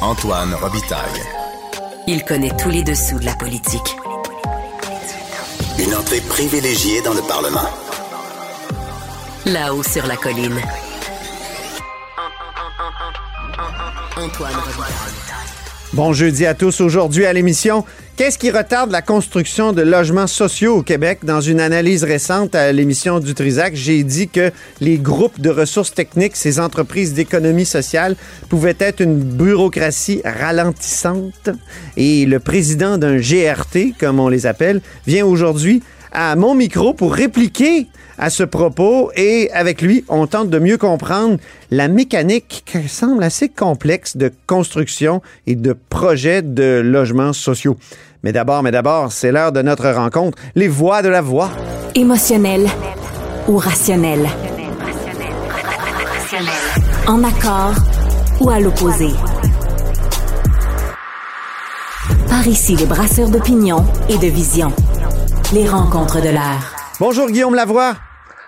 Antoine Robitaille. Il connaît tous les dessous de la politique. Une entrée privilégiée dans le Parlement. Là-haut sur la colline. Antoine Bon jeudi à tous. Aujourd'hui à l'émission, qu'est-ce qui retarde la construction de logements sociaux au Québec? Dans une analyse récente à l'émission du Trisac, j'ai dit que les groupes de ressources techniques, ces entreprises d'économie sociale, pouvaient être une bureaucratie ralentissante. Et le président d'un GRT, comme on les appelle, vient aujourd'hui à mon micro pour répliquer à ce propos et avec lui, on tente de mieux comprendre la mécanique qui semble assez complexe de construction et de projet de logements sociaux. Mais d'abord, mais d'abord, c'est l'heure de notre rencontre, les voix de la voix. Émotionnel ou rationnel? En accord ou à l'opposé? Par ici, les brasseurs d'opinion et de vision. Les rencontres de l'air. Bonjour Guillaume Lavoie.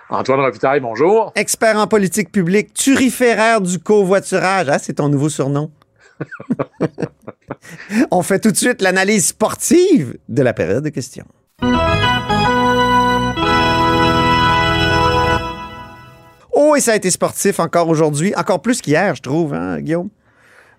Antoine Robitaille, bonjour. Expert en politique publique, turiféraire du covoiturage. Ah, c'est ton nouveau surnom. On fait tout de suite l'analyse sportive de la période de questions. Oh, et ça a été sportif encore aujourd'hui, encore plus qu'hier, je trouve, hein, Guillaume?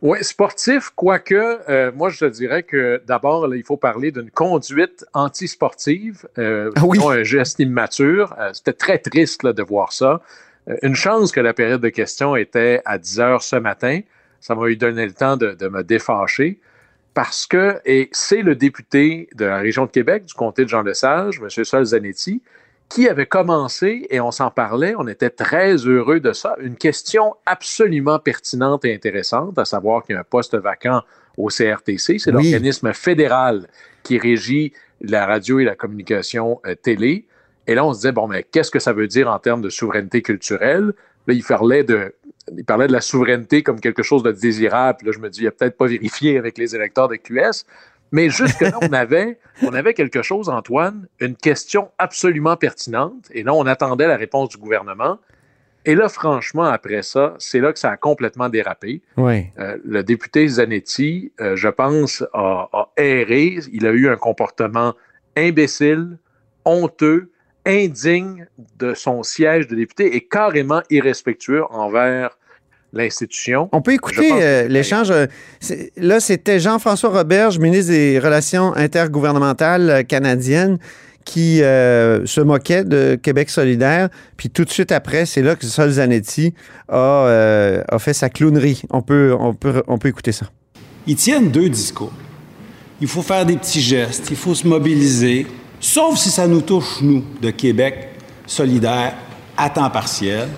Oui, sportif, quoique, euh, moi, je te dirais que d'abord, il faut parler d'une conduite antisportive, euh, ah oui. un geste immature. Euh, C'était très triste là, de voir ça. Euh, une chance que la période de questions était à 10 heures ce matin. Ça m'a eu donné le temps de, de me défâcher parce que, et c'est le député de la région de Québec, du comté de Jean-Lesage, M. Sol Zanetti, qui avait commencé, et on s'en parlait, on était très heureux de ça, une question absolument pertinente et intéressante, à savoir qu'il y a un poste vacant au CRTC, c'est oui. l'organisme fédéral qui régit la radio et la communication euh, télé. Et là, on se disait, bon, mais qu'est-ce que ça veut dire en termes de souveraineté culturelle? Là, il parlait de, il parlait de la souveraineté comme quelque chose de désirable. Là, je me dis, il a peut-être pas vérifié avec les électeurs de QS. Mais jusque-là, on avait, on avait quelque chose, Antoine, une question absolument pertinente. Et là, on attendait la réponse du gouvernement. Et là, franchement, après ça, c'est là que ça a complètement dérapé. Oui. Euh, le député Zanetti, euh, je pense, a, a, erré. Il a eu un comportement imbécile, honteux, indigne de son siège de député et carrément irrespectueux envers l'institution. On peut écouter euh, l'échange. Là, c'était Jean-François Roberge, ministre des Relations intergouvernementales euh, canadiennes, qui euh, se moquait de Québec solidaire. Puis tout de suite après, c'est là que Sol Zanetti a, euh, a, fait sa clownerie. On peut, on, peut, on peut écouter ça. Ils tiennent deux discours. Il faut faire des petits gestes, il faut se mobiliser, sauf si ça nous touche, nous, de Québec solidaire, à temps partiel.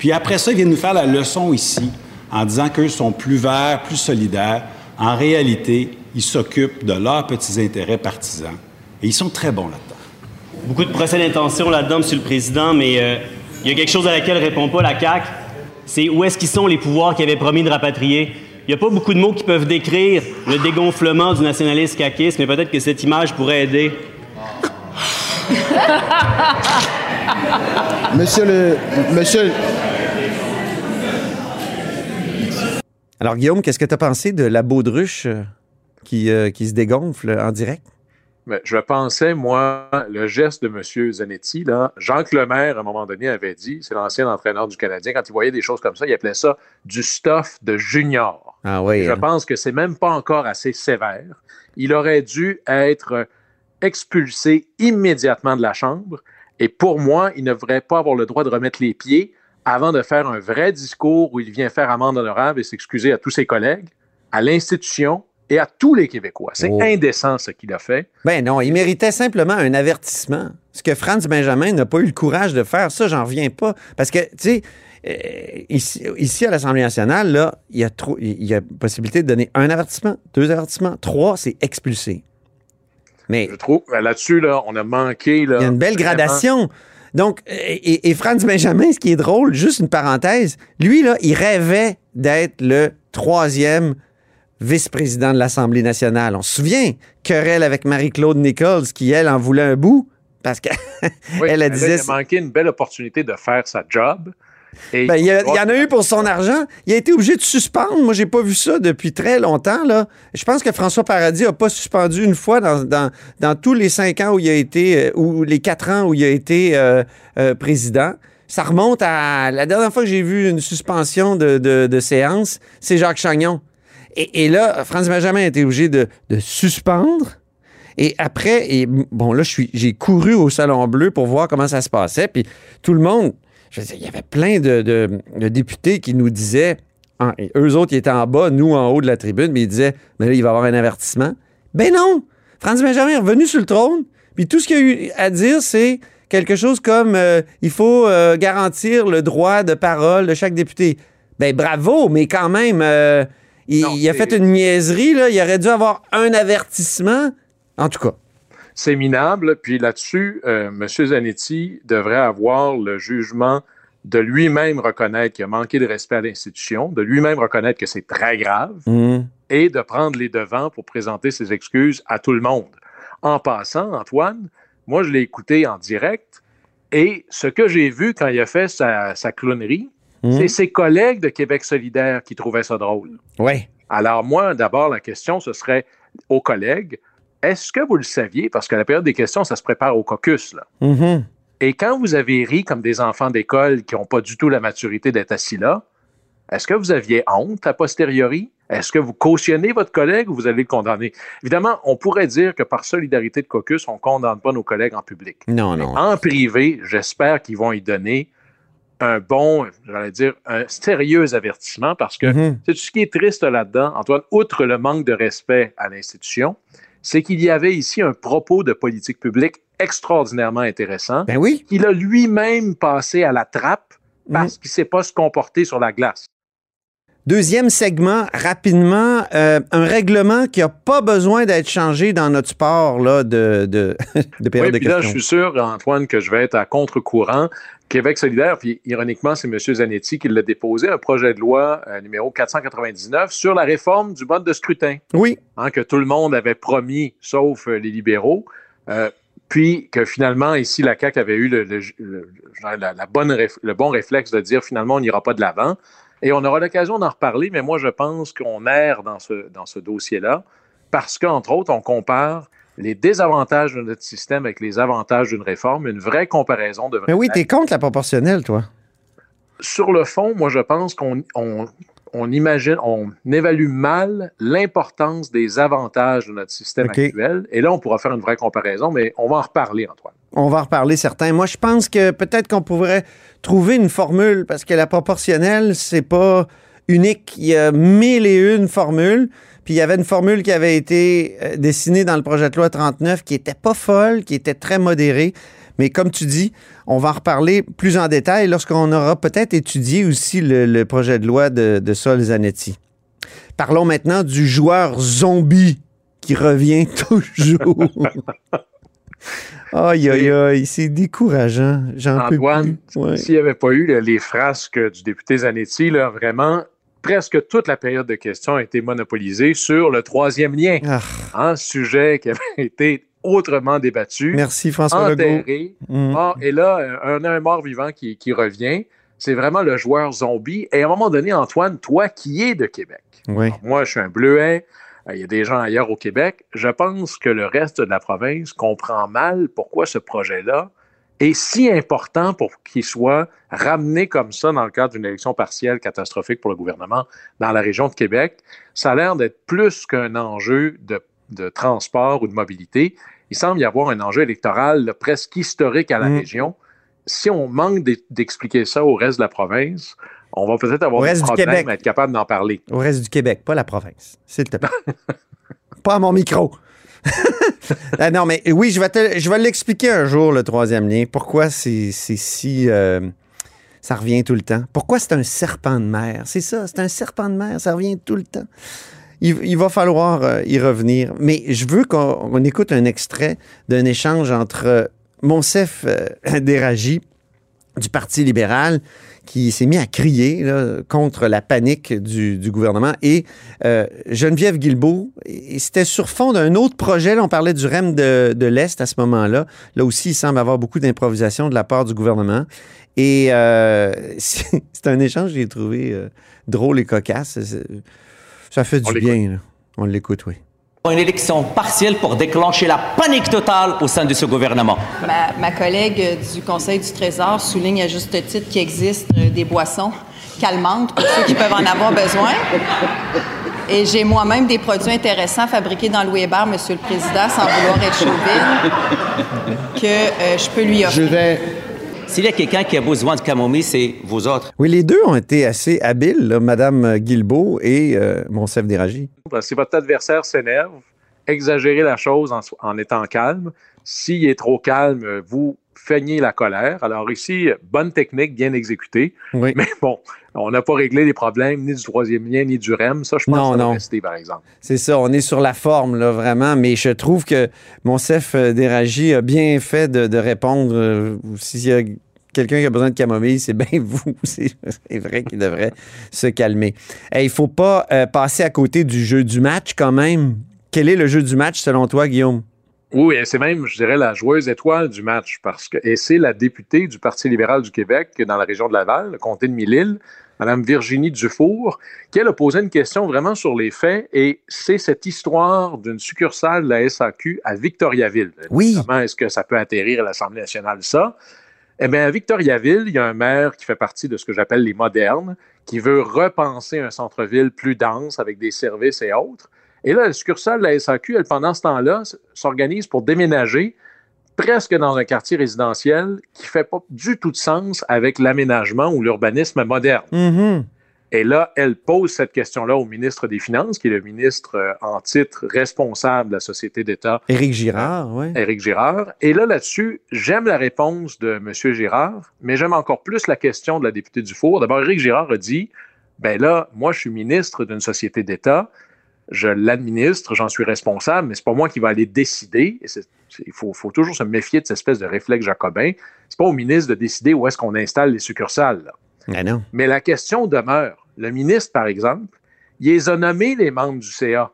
Puis après ça, ils viennent nous faire la leçon ici en disant qu'eux sont plus verts, plus solidaires. En réalité, ils s'occupent de leurs petits intérêts partisans. Et ils sont très bons là-dedans. Beaucoup de procès d'intention là-dedans, Monsieur le Président, mais euh, il y a quelque chose à laquelle ne répond pas la CAQ. C'est où est-ce qu'ils sont les pouvoirs qui avaient promis de rapatrier. Il n'y a pas beaucoup de mots qui peuvent décrire le dégonflement du nationalisme caquiste, mais peut-être que cette image pourrait aider. monsieur le. Monsieur. Alors, Guillaume, qu'est-ce que tu as pensé de la baudruche qui, euh, qui se dégonfle en direct? Mais je pensais, moi, le geste de M. Zanetti, là, Jacques Lemaire, à un moment donné, avait dit, c'est l'ancien entraîneur du Canadien, quand il voyait des choses comme ça, il appelait ça du stuff de junior. Ah oui. Je hein? pense que c'est même pas encore assez sévère. Il aurait dû être expulsé immédiatement de la Chambre. Et pour moi, il ne devrait pas avoir le droit de remettre les pieds avant de faire un vrai discours où il vient faire amende honorable et s'excuser à tous ses collègues, à l'institution et à tous les Québécois. C'est Oh. indécent ce qu'il a fait. Ben non, il méritait simplement un avertissement. Ce que Franz Benjamin n'a pas eu le courage de faire, ça, j'en reviens pas. Parce que, tu sais, euh, ici, ici, à l'Assemblée nationale, là, il y, a trop, il y a possibilité de donner un avertissement, deux avertissements, trois, c'est expulsé. Mais Je trouve, ben, là-dessus, là, on a manqué. Là, il y a une belle vraiment. gradation. Donc, et, et Franz Benjamin, ce qui est drôle, juste une parenthèse, lui, là, il rêvait d'être le troisième vice-président de l'Assemblée nationale. On se souvient, querelle avec Marie-Claude Nichols, qui, elle, en voulait un bout, parce qu'elle Oui, elle là, disait... Il a manqué une belle opportunité de faire sa job. Ben, il, y en a eu pour son argent. Il a été obligé de suspendre. Moi, j'ai pas vu ça depuis très longtemps. Là. Je pense que François Paradis a pas suspendu une fois dans, dans, dans tous les cinq ans où il a été, euh, ou les quatre ans où il a été euh, euh, président. Ça remonte à la dernière fois que j'ai vu une suspension de, de, de séance, c'est Jacques Chagnon. Et, et là, France Benjamin a été obligé de, de suspendre. Et après, et bon, là, j'ai couru au Salon Bleu pour voir comment ça se passait. Puis tout le monde, je veux dire, il y avait plein de, de- de députés qui nous disaient, en- eux autres, ils étaient en bas, nous en haut de la tribune, mais ils disaient, mais là, il va y avoir un avertissement. Ben non! Franz Benjamin est revenu sur le trône, puis tout ce qu'il a eu à dire, c'est quelque chose comme euh, il faut euh, garantir le droit de parole de chaque député. Ben bravo, mais quand même, euh, il, Non, il a fait une niaiserie, là. Il aurait dû avoir un avertissement. En tout cas. C'est minable. Puis là-dessus, euh, M. Zanetti devrait avoir le jugement de lui-même reconnaître qu'il a manqué de respect à l'institution, de lui-même reconnaître que c'est très grave Hum. et de prendre les devants pour présenter ses excuses à tout le monde. En passant, Antoine, moi, je l'ai écouté en direct et ce que j'ai vu quand il a fait sa, sa clownerie, Hum. c'est ses collègues de Québec solidaire qui trouvaient ça drôle. Ouais. Alors moi, d'abord, la question, ce serait aux collègues, est-ce que vous le saviez, parce que la période des questions, ça se prépare au caucus, là. Mhm. Et quand vous avez ri comme des enfants d'école qui n'ont pas du tout la maturité d'être assis là, est-ce que vous aviez honte a posteriori? Est-ce que vous cautionnez votre collègue ou vous allez le condamner? Évidemment, on pourrait dire que par solidarité de caucus, on ne condamne pas nos collègues en public. Non, non. En privé, j'espère qu'ils vont y donner un bon, j'allais dire, un sérieux avertissement parce que Mhm. c'est ce qui est triste là-dedans, Antoine, outre le manque de respect à l'institution, c'est qu'il y avait ici un propos de politique publique extraordinairement intéressant Ben oui. qu'il a lui-même passé à la trappe parce Mhm. qu'il ne sait pas se comporter sur la glace. Deuxième segment, rapidement, euh, un règlement qui n'a pas besoin d'être changé dans notre sport là, de, de, de période Oui, de là, je suis sûr, Antoine, que je vais être à contre-courant. Québec solidaire, puis ironiquement, c'est M. Zanetti qui l'a déposé, un projet de loi euh, numéro 499 sur la réforme du mode de scrutin. Oui. hein, que tout le monde avait promis, sauf euh, les libéraux. Euh, puis que finalement, ici, la CAQ avait eu le, le- le- la, la bonne le bon réflexe de dire finalement, on n'ira pas de l'avant. Et on aura l'occasion d'en reparler, mais moi, je pense qu'on erre dans ce, dans ce dossier-là parce qu'entre autres, on compare les désavantages de notre système avec les avantages d'une réforme. Une vraie comparaison devrait Mais oui, t'es contre la proportionnelle, toi. Sur le fond, moi, je pense qu'on on, on imagine, on évalue mal l'importance des avantages de notre système actuel. Et là, on pourra faire une vraie comparaison, mais on va en reparler, Antoine. On va en reparler certains. Moi, je pense que peut-être qu'on pourrait trouver une formule parce que la proportionnelle, c'est pas unique. Il y a mille et une formules. Puis il y avait une formule qui avait été euh, dessinée dans le projet de loi 39 qui était pas folle, qui était très modérée. Mais comme tu dis, on va en reparler plus en détail lorsqu'on aura peut-être étudié aussi le, projet de loi de, de Sol Zanetti. Parlons maintenant du joueur zombie qui revient toujours. Aïe, aïe, aïe, c'est décourageant. Antoine, s'il n'y avait pas eu là, les frasques du député Zanetti, là, vraiment, presque toute la période de questions a été monopolisée sur le troisième lien, Ah, un sujet qui avait été autrement débattu. merci François Legault. enterré. Mm. Ah, et là, euh, on a un mort vivant qui, qui revient. C'est vraiment le joueur zombie. Et à un moment donné, Antoine, toi qui es de Québec, Oui. Alors, moi, je suis un bleuet. Euh, Il y a des gens ailleurs au Québec. Je pense que le reste de la province comprend mal pourquoi ce projet-là est si important pour qu'il soit ramené comme ça dans le cadre d'une élection partielle catastrophique pour le gouvernement dans la région de Québec. Ça a l'air d'être plus qu'un enjeu de, de transport ou de mobilité. Il semble y avoir un enjeu électoral là, presque historique à la Mm. région. Si on manque d'e- d'expliquer ça au reste de la province, on va peut-être avoir des problèmes à être capable d'en parler. Au reste du Québec, pas la province. S'il te plaît. pas à mon micro. Ah non, mais oui, je vais, te- je vais l'expliquer un jour, le troisième lien. Pourquoi c'est c'est si. euh, ça revient tout le temps? Pourquoi c'est un serpent de mer? C'est ça, c'est un serpent de mer, ça revient tout le temps. Il, il va falloir euh, y revenir. Mais je veux qu'on on écoute un extrait d'un échange entre euh, Monsef euh, Déragi du Parti libéral qui s'est mis à crier là, contre la panique du, du gouvernement et euh, Geneviève Guilbeault. C'était sur fond d'un autre projet. Là, on parlait du REM de, de l'Est à ce moment-là. Là aussi, il semble avoir beaucoup d'improvisation de la part du gouvernement. Et euh, c'est un échange que j'ai trouvé euh, drôle et cocasse. Ça fait du bien. là. On l'écoute, oui. Une élection partielle pour déclencher la panique totale au sein de ce gouvernement. Ma, ma collègue du Conseil du Trésor souligne à juste titre qu'il existe euh, des boissons calmantes pour ceux qui peuvent en avoir besoin. Et j'ai moi-même des produits intéressants fabriqués dans Louis Hébert, Monsieur le Président, sans vouloir être chauvine, que euh, je peux lui offrir. S'il y a quelqu'un qui a besoin de camomille, c'est vous autres. Oui, les deux ont été assez habiles, là, Mme Guilbeault et euh, Monsef Déragi. Que Si votre adversaire s'énerve, exagérez la chose en, en étant calme. S'il est trop calme, vous feignez la colère. Alors ici, bonne technique, bien exécutée. Oui. Mais bon, on n'a pas réglé les problèmes ni du troisième lien, ni du REM. Ça, je pense Non, que ça doit non. rester, par exemple. C'est ça, on est sur la forme, là, vraiment, mais je trouve que Monsef euh, Déragi a bien fait de, de répondre. euh, S'il y a quelqu'un qui a besoin de camomille, c'est bien vous. C'est c'est vrai qu'il devrait se calmer. Il il faut pas euh, passer à côté du jeu du match, quand même. Quel est le jeu du match, selon toi, Guillaume? Oui, et c'est même, je dirais, la joueuse étoile du match, parce que, et c'est la députée du Parti libéral du Québec dans la région de Laval, le comté de Mille-Îles, Mme Virginie Dufour, qui elle a posé une question vraiment sur les faits, et c'est cette histoire d'une succursale de la SAQ à Victoriaville. Oui. Comment est-ce que ça peut atterrir à l'Assemblée nationale, ça? Eh bien, à Victoriaville, il y a un maire qui fait partie de ce que j'appelle les modernes, qui veut repenser un centre-ville plus dense avec des services et autres. Et là, la succursale de la SAQ, elle, pendant ce temps-là, s'organise pour déménager presque dans un quartier résidentiel qui fait pas du tout de sens avec l'aménagement ou l'urbanisme moderne. Mhm. Et là, elle pose cette question-là au ministre des Finances, qui est le ministre euh, en titre responsable de la Société d'État, Éric Girard, oui. Éric Girard. Et là, là-dessus, j'aime la réponse de M. Girard, mais j'aime encore plus la question de la députée Dufour. D'abord, Éric Girard a dit, ben là, moi, je suis ministre d'une société d'État, je l'administre, j'en suis responsable, mais c'est pas moi qui va aller décider. Et il faut, faut toujours se méfier de cette espèce de réflexe jacobin. C'est pas au ministre de décider où est-ce qu'on installe les succursales. là. Non. Mais la question demeure. Le ministre, par exemple, il les a nommés les membres du CA.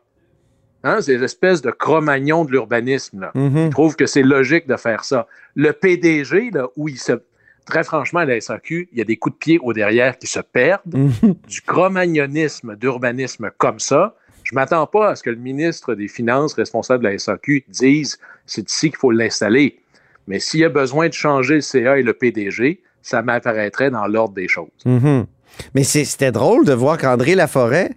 Hein, ces espèces de cro-magnons de l'urbanisme. là. Mhm. Je trouve que c'est logique de faire ça. Le PDG, là, où il se. Très franchement, à la SAQ, il y a des coups de pied au derrière qui se perdent. Mhm. Du cro-magnonisme, d'urbanisme comme ça. Je ne m'attends pas à ce que le ministre des Finances, responsable de la SAQ, dise c'est ici qu'il faut l'installer. Mais s'il y a besoin de changer le CA et le PDG, ça m'apparaîtrait dans l'ordre des choses. Mhm. Mais c'était drôle de voir qu'André Laforêt,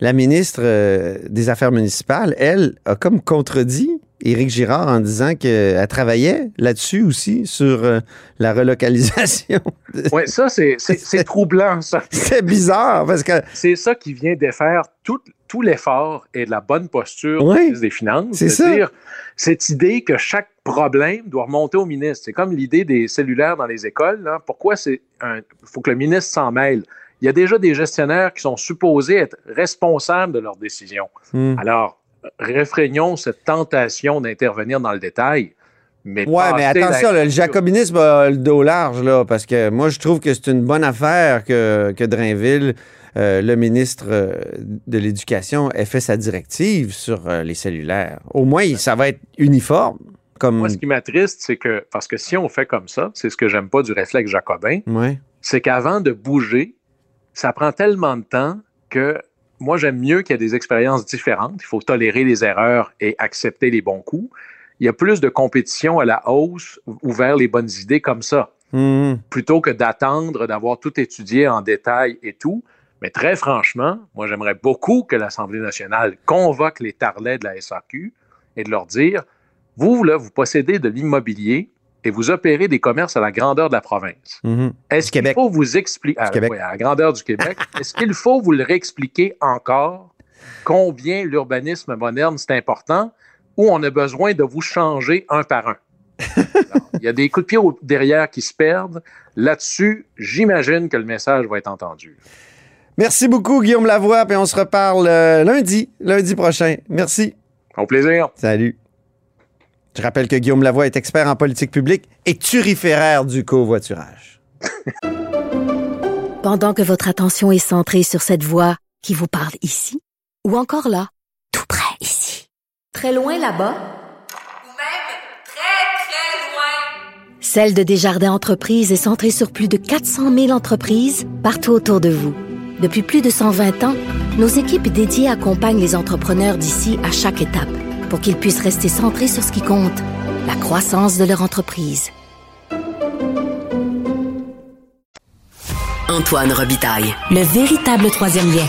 la ministre euh, des Affaires municipales, elle, a comme contredit Éric Girard en disant qu'elle travaillait là-dessus aussi, sur euh, la relocalisation. Oui, ça, c'est- c'est c'est troublant, ça. C'est bizarre parce que. C'est ça qui vient défaire tout, tout l'effort et de la bonne posture Oui, du ministre des Finances. C'est-à-dire cette idée que chaque problème doit remonter au ministre. C'est comme l'idée des cellulaires dans les écoles. là. Pourquoi c'est un. Il faut que le ministre s'en mêle? Il y a déjà des gestionnaires qui sont supposés être responsables de leurs décisions. Hmm. Alors, réfrégnons cette tentation d'intervenir dans le détail. Mais Ouais, mais attention, là, le jacobinisme a le dos large, là, parce que moi, je trouve que c'est une bonne affaire que, que Drainville, euh, le ministre euh, de l'Éducation, ait fait sa directive sur euh, les cellulaires. Au moins, ça va être uniforme. Comme... Moi, ce qui m'attriste, c'est que, parce que si on fait comme ça, c'est ce que j'aime pas du réflexe jacobin, Ouais. c'est qu'avant de bouger, ça prend tellement de temps que moi, j'aime mieux qu'il y ait des expériences différentes. Il faut tolérer les erreurs et accepter les bons coups. Il y a plus de compétition à la hausse ou- vers les bonnes idées comme ça, Mhm. plutôt que d'attendre d'avoir tout étudié en détail et tout. Mais très franchement, moi, j'aimerais beaucoup que l'Assemblée nationale convoque les tarlets de la SAQ et de leur dire, vous, là, vous possédez de l'immobilier et vous opérez des commerces à la grandeur de la province. Mhm. Est-ce qu'il faut vous expliquer, Québec. à la grandeur du Québec, est-ce qu'il faut vous le réexpliquer encore combien l'urbanisme moderne, c'est important, ou on a besoin de vous changer un par un? Il y a des coups de pied derrière qui se perdent. Là-dessus, j'imagine que le message va être entendu. Merci beaucoup, Guillaume Lavoie, et on se reparle euh, lundi, lundi prochain. Merci. Au plaisir. Salut. Je rappelle que Guillaume Lavoie est expert en politique publique et turiféraire du covoiturage. Pendant que votre attention est centrée sur cette voix qui vous parle ici, ou encore là, tout près ici, très loin là-bas, Celle de Desjardins Entreprises est centrée sur plus de 400 000 entreprises partout autour de vous. Depuis plus de 120 ans, nos équipes dédiées accompagnent les entrepreneurs d'ici à chaque étape pour qu'ils puissent rester centrés sur ce qui compte, la croissance de leur entreprise. Antoine Robitaille. Le véritable troisième lien.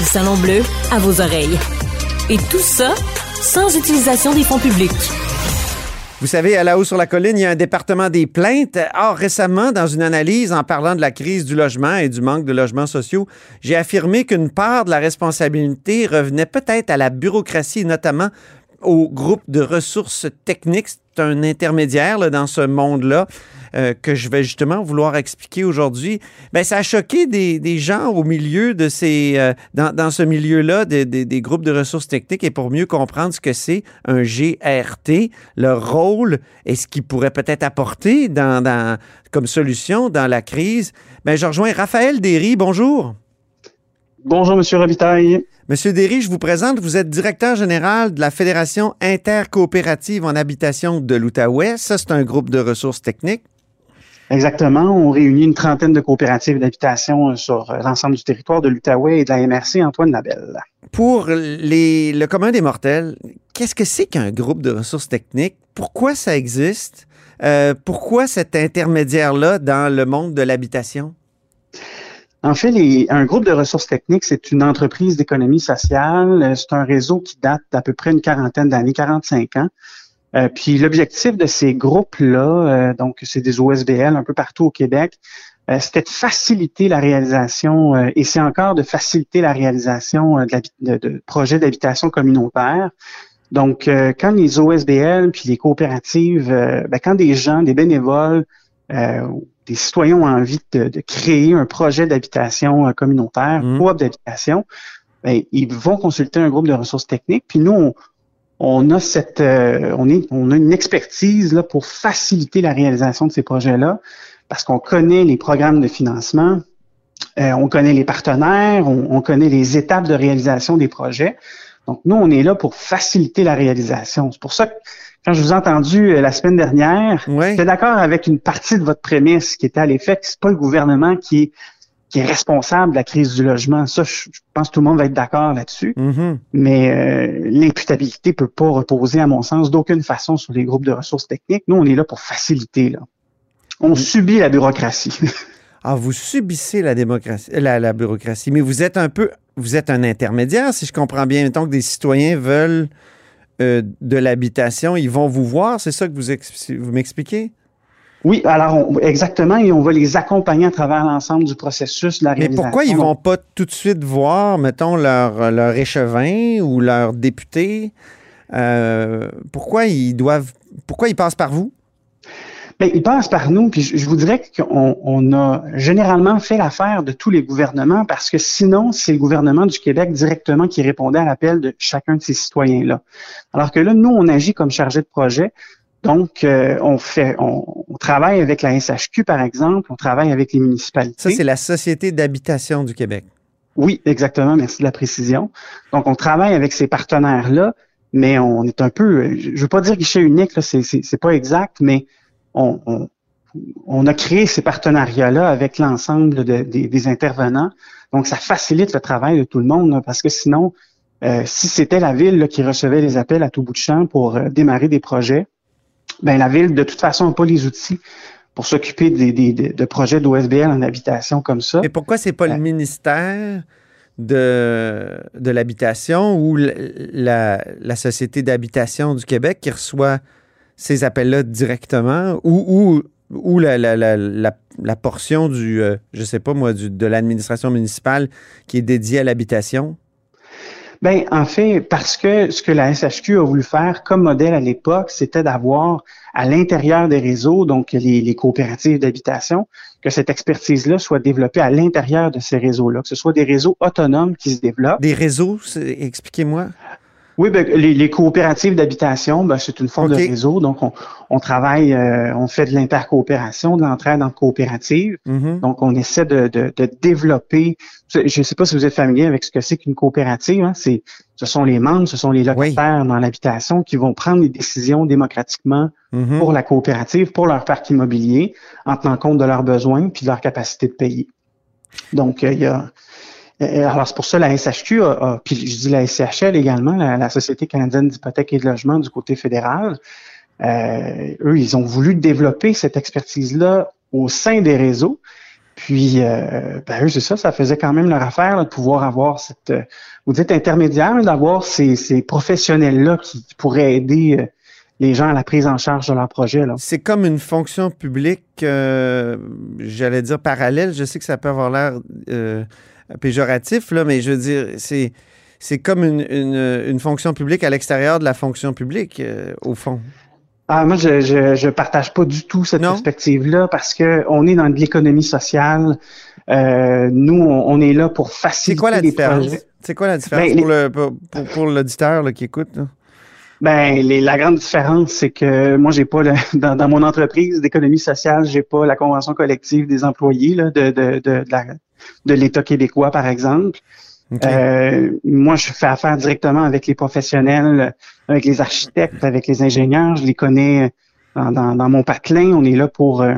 Le salon bleu à vos oreilles. Et tout ça sans utilisation des fonds publics. Vous savez, à la haut sur la colline, il y a un département des plaintes. Or, récemment, dans une analyse en parlant de la crise du logement et du manque de logements sociaux, j'ai affirmé qu'une part de la responsabilité revenait peut-être à la bureaucratie, notamment au groupe de ressources techniques. C'est un intermédiaire dans ce monde-là. Euh, que je vais justement vouloir expliquer aujourd'hui, ben, ça a choqué des, gens au milieu de ces, euh, dans, ce milieu-là des, des, groupes de ressources techniques et pour mieux comprendre ce que c'est un GRT, leur rôle et ce qu'il pourrait peut-être apporter dans, dans, comme solution dans la crise, ben, je rejoins Raphaël Derry. Bonjour. Bonjour, Monsieur Robitaille. Monsieur Derry, je vous présente, vous êtes directeur général de la Fédération intercoopérative en habitation de l'Outaouais. Ça, c'est un groupe de ressources techniques. Exactement. On réunit une trentaine de coopératives d'habitation euh, sur euh, l'ensemble du territoire de l'Outaouais et de la MRC Antoine Labelle. Pour les, le commun des mortels, qu'est-ce que c'est qu'un groupe de ressources techniques? Pourquoi ça existe? Euh, pourquoi cet intermédiaire-là dans le monde de l'habitation? En fait, un groupe de ressources techniques, c'est une entreprise d'économie sociale. C'est un réseau qui date d'à peu près une quarantaine d'années, 45 ans. Euh, puis l'objectif de ces groupes-là, euh, donc c'est des OSBL un peu partout au Québec, euh, c'était de faciliter la réalisation, et c'est encore de faciliter la réalisation de, projets d'habitation communautaire. Donc, quand les OSBL puis les coopératives, ben, quand des gens, des bénévoles, des citoyens ont envie de, créer un projet d'habitation communautaire, mmh. coop d'habitation, ben, ils vont consulter un groupe de ressources techniques. Puis nous, on, on a cette, euh, on, est, on a une expertise là, pour faciliter la réalisation de ces projets-là, parce qu'on connaît les programmes de financement, euh, on connaît les partenaires, on, connaît les étapes de réalisation des projets. Donc, nous, on est là pour faciliter la réalisation. C'est pour ça que quand je vous ai entendu euh, la semaine dernière, j'étais d'accord avec une partie de votre prémisse qui était à l'effet que c'est pas le gouvernement qui est qui est responsable de la crise du logement. Ça, je, pense que tout le monde va être d'accord là-dessus. Mm-hmm. Mais euh, l'imputabilité peut pas reposer, à mon sens, d'aucune façon sur les groupes de ressources techniques. Nous, on est là pour faciliter. Là. On mm. subit la bureaucratie. ah, vous subissez la démocratie, la, la, bureaucratie, mais vous êtes un peu, vous êtes un intermédiaire, si je comprends bien. Mettons que des citoyens veulent euh, de l'habitation, ils vont vous voir. C'est ça que vous, vous m'expliquez? Oui, alors exactement, et on va les accompagner à travers l'ensemble du processus de la réalisation. Mais pourquoi ils vont pas tout de suite voir, mettons, leur, leur échevin ou leur député? Euh, pourquoi ils doivent, pourquoi ils passent par vous? Bien, ils passent par nous, puis je, vous dirais qu'on on a généralement fait l'affaire de tous les gouvernements parce que sinon, c'est le gouvernement du Québec directement qui répondait à l'appel de chacun de ces citoyens-là. Alors que là, nous, on agit comme chargé de projet. Donc, euh, on fait, on, travaille avec la SHQ, par exemple, on travaille avec les municipalités. Ça, c'est la Société d'habitation du Québec. Oui, exactement. Merci de la précision. Donc, on travaille avec ces partenaires-là, mais on est un peu, je ne veux pas dire guichet unique, là, c'est, c'est, pas exact, mais on, on, a créé ces partenariats-là avec l'ensemble des intervenants. Donc, ça facilite le travail de tout le monde, parce que sinon, euh, si c'était la ville qui recevait les appels à tout bout de champ pour euh, démarrer des projets, ben la ville, de toute façon, n'a pas les outils pour s'occuper des, de projets d'OSBL en habitation comme ça. Et pourquoi c'est pas le euh, ministère de, de l'habitation ou la, la Société d'habitation du Québec qui reçoit ces appels-là directement ou, ou, ou la, la, la, la, portion du, euh, je sais pas moi, du, de l'administration municipale qui est dédiée à l'habitation? Ben, en fait, parce que ce que la SHQ a voulu faire comme modèle à l'époque, c'était d'avoir à l'intérieur des réseaux, donc les, les coopératives d'habitation, que cette expertise-là soit développée à l'intérieur de ces réseaux-là, que ce soit des réseaux autonomes qui se développent. Des réseaux, expliquez-moi. Oui, ben, les, coopératives d'habitation, ben, c'est une forme de réseau. Donc, on, travaille, euh, on fait de l'intercoopération, de l'entraide en coopérative. Mm-hmm. Donc, on essaie de, développer. Je ne sais pas si vous êtes familier avec ce que c'est qu'une coopérative. Hein. C'est, ce sont les membres, ce sont les locataires dans l'habitation qui vont prendre les décisions démocratiquement mm-hmm. pour la coopérative, pour leur parc immobilier, en tenant compte de leurs besoins puis de leur capacité de payer. Donc, euh, il y a alors, c'est pour ça la SHQ, a, puis je dis la SCHL également, la, Société canadienne d'hypothèque et de logement du côté fédéral, euh, eux, ils ont voulu développer cette expertise-là au sein des réseaux. Puis, euh, ben, eux, c'est ça, ça faisait quand même leur affaire de pouvoir avoir cette, vous dites intermédiaire, d'avoir ces, ces professionnels-là qui, pourraient aider les gens à la prise en charge de leur projet. C'est comme une fonction publique, j'allais dire parallèle. Je sais que ça peut avoir l'air péjoratif, là, mais je veux dire, c'est, c'est comme une, une, fonction publique à l'extérieur de la fonction publique, euh, au fond. Ah, moi, je, je, partage pas du tout cette perspective-là parce que on est dans de l'économie sociale. Euh, nous, on, est là pour faciliter C'est quoi la différence? C'est quoi la différence ben, pour, le, pour, pour, l'auditeur qui écoute? Ben, la grande différence, c'est que moi, j'ai pas dans, dans, mon entreprise d'économie sociale, j'ai pas la convention collective des employés là, de, de, de, la, de l'État québécois, par exemple. Euh, moi, je fais affaire directement avec les professionnels, avec les architectes, avec les ingénieurs. Je les connais dans, mon patelin. On est là pour, euh,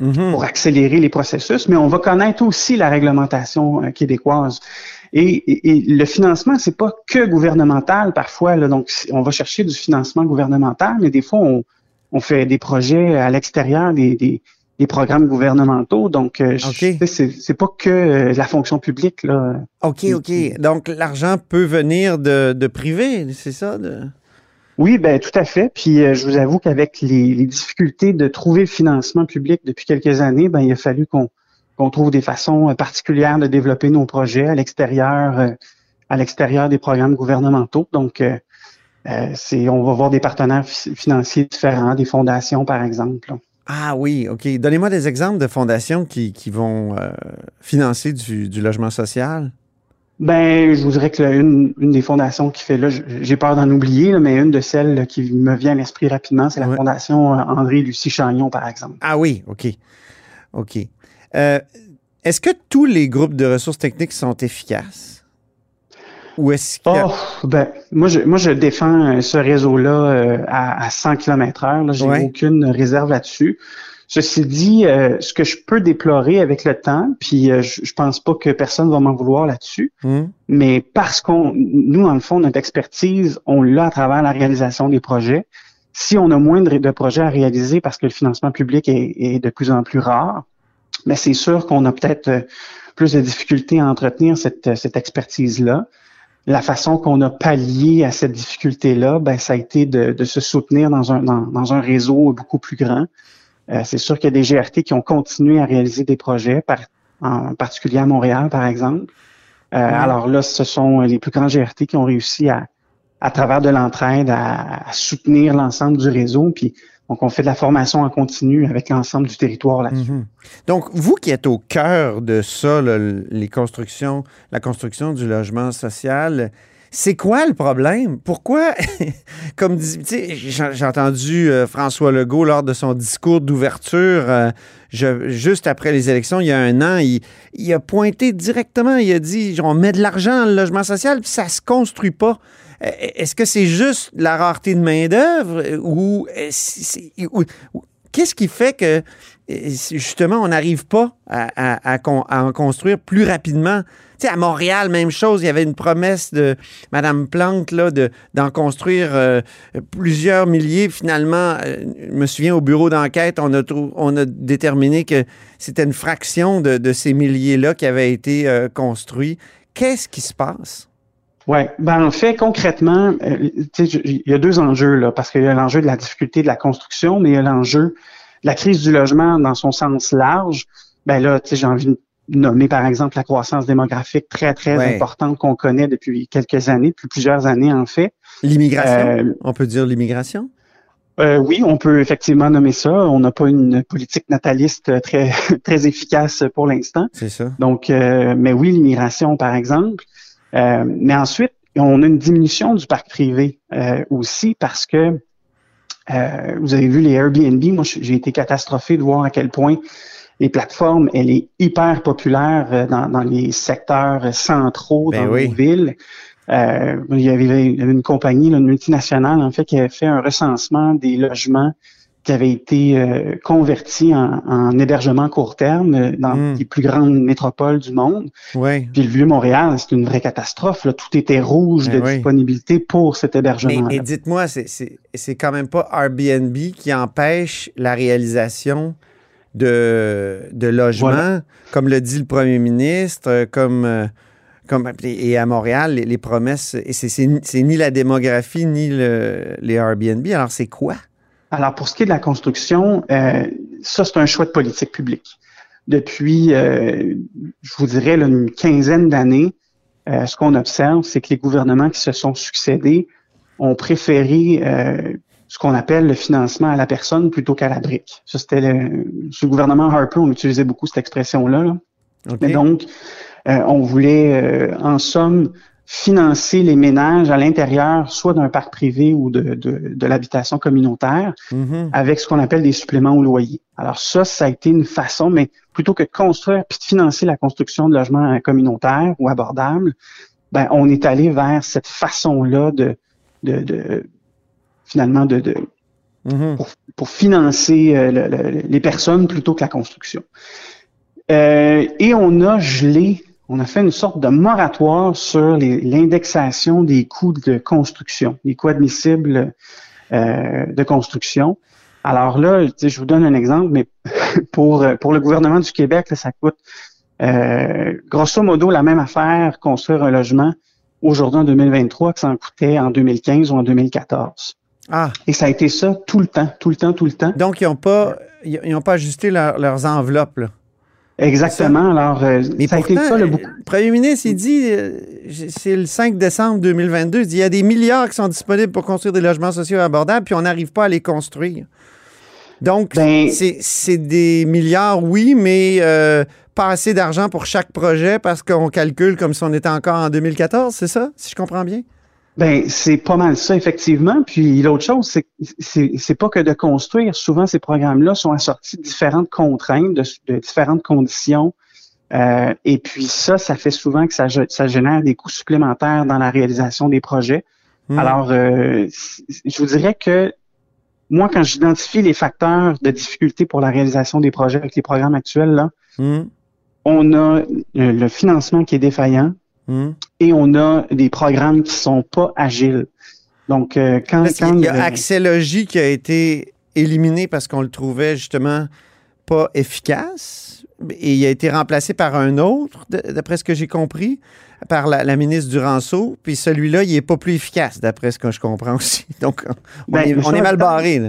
mhm. pour accélérer les processus, mais on va connaître aussi la réglementation euh, québécoise. Et, et, le financement, c'est pas que gouvernemental parfois. Là, donc, on va chercher du financement gouvernemental, mais des fois, on, on fait des projets à l'extérieur des, des, des programmes gouvernementaux. Donc, euh, c'est pas que euh, la fonction publique. Là. OK, OK. Donc, l'argent peut venir de, de privé, c'est ça? Oui, ben tout à fait. Puis euh, je vous avoue qu'avec les, difficultés de trouver le financement public depuis quelques années, ben il a fallu qu'on qu'on trouve des façons particulières de développer nos projets à l'extérieur, à l'extérieur des programmes gouvernementaux. Donc, c'est on va voir des partenaires financiers différents, des fondations par exemple. Ah oui, OK. Donnez-moi des exemples de fondations qui, qui vont euh, financer du, du, logement social. Ben, je vous dirais que une, une des fondations qui fait là, j'ai peur d'en oublier, mais une de celles qui me vient à l'esprit rapidement, c'est la fondation euh, André Lucie Chagnon, par exemple. Ah oui, OK. OK. Euh, est-ce que tous les groupes de ressources techniques sont efficaces? Ou est-ce que... Oh, ben, moi, je, moi, je défends euh, ce réseau-là euh, à, à, 100 km heure. J'ai aucune réserve là-dessus. Ceci dit, euh, ce que je peux déplorer avec le temps, puis je, je, pense pas que personne va m'en vouloir là-dessus, hmm. mais parce qu'on, nous, dans le fond, notre expertise, on l'a à travers la réalisation des projets. Si on a moins de, projets à réaliser parce que le financement public est, est de plus en plus rare, mais c'est sûr qu'on a peut-être plus de difficultés à entretenir cette, cette expertise-là la façon qu'on a pallié à cette difficulté-là, ben, ça a été de, se soutenir dans un, dans, un réseau beaucoup plus grand. Euh, c'est sûr qu'il y a des GRT qui ont continué à réaliser des projets, par, en particulier à Montréal, par exemple. Euh, alors là, ce sont les plus grands GRT qui ont réussi à, à travers de l'entraide, à, à soutenir l'ensemble du réseau. Puis donc, on fait de la formation en continu avec l'ensemble du territoire là-dessus. Mhm. Donc, vous qui êtes au cœur de ça, les constructions, la construction du logement social, c'est quoi le problème? Pourquoi, comme j'ai entendu euh, François Legault lors de son discours d'ouverture euh, juste après les élections, il y a un an, il, a pointé directement, il a dit on met de l'argent dans le logement social, puis ça se construit pas. Euh, est-ce que c'est juste la rareté de main-d'œuvre euh, ou, qu'est-ce qui fait que euh, justement on n'arrive pas à, en construire plus rapidement? Tu sais, à Montréal, même chose, il y avait une promesse de Mme Plante d'en construire plusieurs milliers. Finalement, je me souviens au bureau d'enquête, on a, déterminé que c'était une fraction de, de ces milliers-là qui avaient été construits. Qu'est-ce qui se passe? Oui, ben en fait, concrètement, euh, il y a deux enjeux, là, parce qu'il y a l'enjeu de la difficulté de la construction, mais il y a l'enjeu de la crise du logement dans son sens large. Ben là, j'ai envie de nommer par exemple la croissance démographique très, très importante qu'on connaît depuis quelques années, depuis plusieurs années en fait. L'immigration, on peut dire l'immigration? Euh, oui, on peut effectivement nommer ça. On n'a pas une politique nataliste très très efficace pour l'instant. C'est ça. Donc, euh, mais oui, l'immigration, par exemple. Euh, mais ensuite, on a une diminution du parc privé aussi parce que vous avez vu les Airbnb. Moi, j'ai été catastrophé de voir à quel point les plateformes, elle est hyper populaire dans, dans les secteurs centraux ben dans nos villes. Euh, il, y avait, une compagnie, une multinationale, en fait, qui avait fait un recensement des logements qui avaient été euh, convertis en, hébergement court terme euh, dans hmm. les plus grandes métropoles du monde. Ouais. Puis le Vieux-Montréal, c'est une vraie catastrophe. Là. Tout était rouge de ben disponibilité pour cet hébergement. Mais, dites-moi, c'est quand même pas Airbnb qui empêche la réalisation de, de logements, comme le dit le premier ministre, comme comme, et à Montréal, les, promesses, et c'est ni la démographie ni les Airbnb. Alors, c'est quoi? Alors, pour ce qui est de la construction, euh, ça, c'est un choix de politique publique. Depuis, euh, je vous dirais, une quinzaine d'années, euh, ce qu'on observe, c'est que les gouvernements qui se sont succédés ont préféré ce qu'on appelle le financement à la personne plutôt qu'à la brique. Ça, c'était le, sous le gouvernement Harper, on utilisait beaucoup cette expression-là. Là. donc, euh, on voulait, euh, en somme, financer les ménages à l'intérieur, soit d'un parc privé ou de, de, l'habitation communautaire, mm-hmm. avec ce qu'on appelle des suppléments au loyer. Alors ça, ça a été une façon, mais plutôt que de construire puis de financer la construction de logements communautaires ou abordables, ben on est allé vers cette façon-là de, de, de, finalement de, de mm-hmm. pour, financer euh, les personnes plutôt que la construction. et on a gelé on a fait une sorte de moratoire sur l'indexation des coûts de construction, les coûts admissibles euh, de construction. Alors là, je vous donne un exemple, mais pour, pour le gouvernement du Québec, ça coûte euh, grosso modo la même affaire construire un logement aujourd'hui en 2023 que ça en coûtait en 2015 ou en 2014. Ah. Et ça a été ça tout le temps, tout le temps, tout le temps. Donc, ils n'ont pas, ils pas ajusté leurs enveloppes, là. Exactement. Alors, euh, Mais ça a été ça le beaucoup. Le premier ministre, il dit, euh, c'est le 5 décembre 2022, il dit, il y a des milliards qui sont disponibles pour construire des logements sociaux abordables, puis on n'arrive pas à les construire. Donc, ben, c'est des milliards, oui, mais euh, pas assez d'argent pour chaque projet parce qu'on calcule comme si on était encore en 2014, c'est ça, si je comprends bien? Ben, c'est pas mal ça, effectivement. Puis l'autre chose, c'est c'est pas que de construire. Souvent, ces programmes-là sont assortis de différentes contraintes, de, différentes conditions. Euh, et puis ça, ça fait souvent que ça, ça génère des coûts supplémentaires dans la réalisation des projets. Hmm. Alors, euh, je vous dirais que moi, quand j'identifie les facteurs de difficulté pour la réalisation des projets avec les programmes actuels, là, hmm. on a le financement qui est défaillant, Hmm. Et on a des programmes qui sont pas agiles. Donc, euh, quand, il y a Axelogie qui a été éliminé parce qu'on le trouvait justement pas efficace et il a été remplacé par un autre, d'après ce que j'ai compris par la, ministre Duranceau, puis celui-là, il n'est pas plus efficace, d'après ce que je comprends aussi. Donc, on, ben, est, mal barré.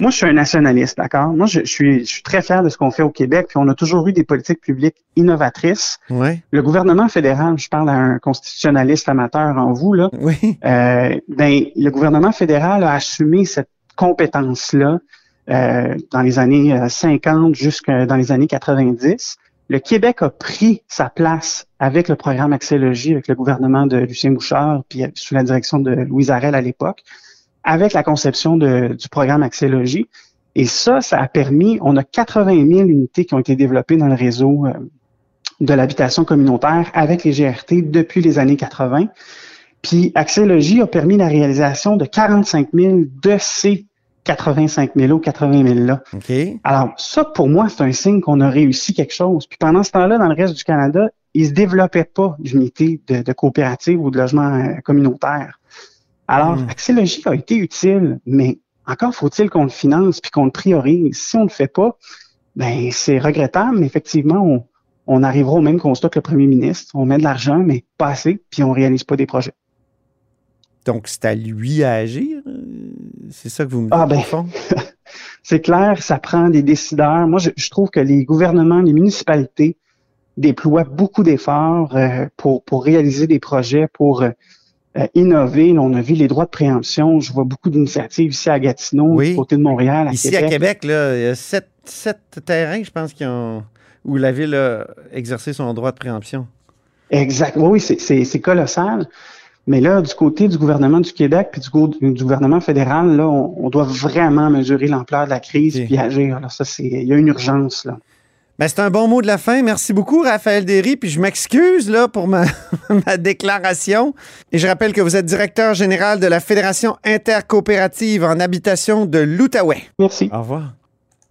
Moi, je suis un nationaliste, d'accord? Moi, je, suis, je suis très fier de ce qu'on fait au Québec, puis on a toujours eu des politiques publiques innovatrices. Ouais. Le gouvernement fédéral, je parle à un constitutionnaliste amateur en vous, là. Oui. Euh, ben, le gouvernement fédéral a assumé cette compétence-là euh, dans les années 50 euh, jusqu'à dans les années 90 le Québec a pris sa place avec le programme Axélogie, avec le gouvernement de Lucien Bouchard, puis sous la direction de Louise Arel à l'époque, avec la conception du programme Axélogie. Et ça, ça a permis, on a 80 000 unités qui ont été développées dans le réseau euh, de l'habitation communautaire avec les GRT depuis les années 80. Puis Axélogie a permis la réalisation de 45 000 de 85 000 ou 80 000 là. Alors, ça, pour moi, c'est un signe qu'on a réussi quelque chose. Puis pendant ce temps-là, dans le reste du Canada, il ne se développait pas d'unité de, de coopérative ou de logement euh, communautaire. Alors, mm. a été utile, mais encore faut-il qu'on le finance puis qu'on le priorise. Si on ne le fait pas, ben c'est regrettable, mais effectivement, on, on arrivera au même constat que le premier ministre. On met de l'argent, mais pas assez, puis on réalise pas des projets. Donc, c'est à lui à agir? C'est ça que vous me ah, dites, ah ben, c'est clair, ça prend des décideurs. Moi, je, trouve que les gouvernements, les municipalités déploie beaucoup d'efforts euh, pour, pour réaliser des projets, pour euh, innover. On a vu les droits de préemption. Je vois beaucoup d'initiatives ici à Gatineau, du côté de Montréal, à ici Québec. à Québec, là, il y a sept, sept terrains, je pense, qui ont, où la Ville a exercé son droit de préemption. Exact. Oui, c'est colossal. Mais là, du côté du gouvernement du Québec puis du, du gouvernement fédéral, là, on, doit vraiment mesurer l'ampleur de la crise puis agir. ça, c'est, il y a une urgence là. Ben, c'est un bon mot de la fin. Merci beaucoup, Raphaël Derry. Puis je m'excuse là pour ma, ma, déclaration. Et je rappelle que vous êtes directeur général de la Fédération intercoopérative en habitation de l'Outaouais. Merci. Au revoir.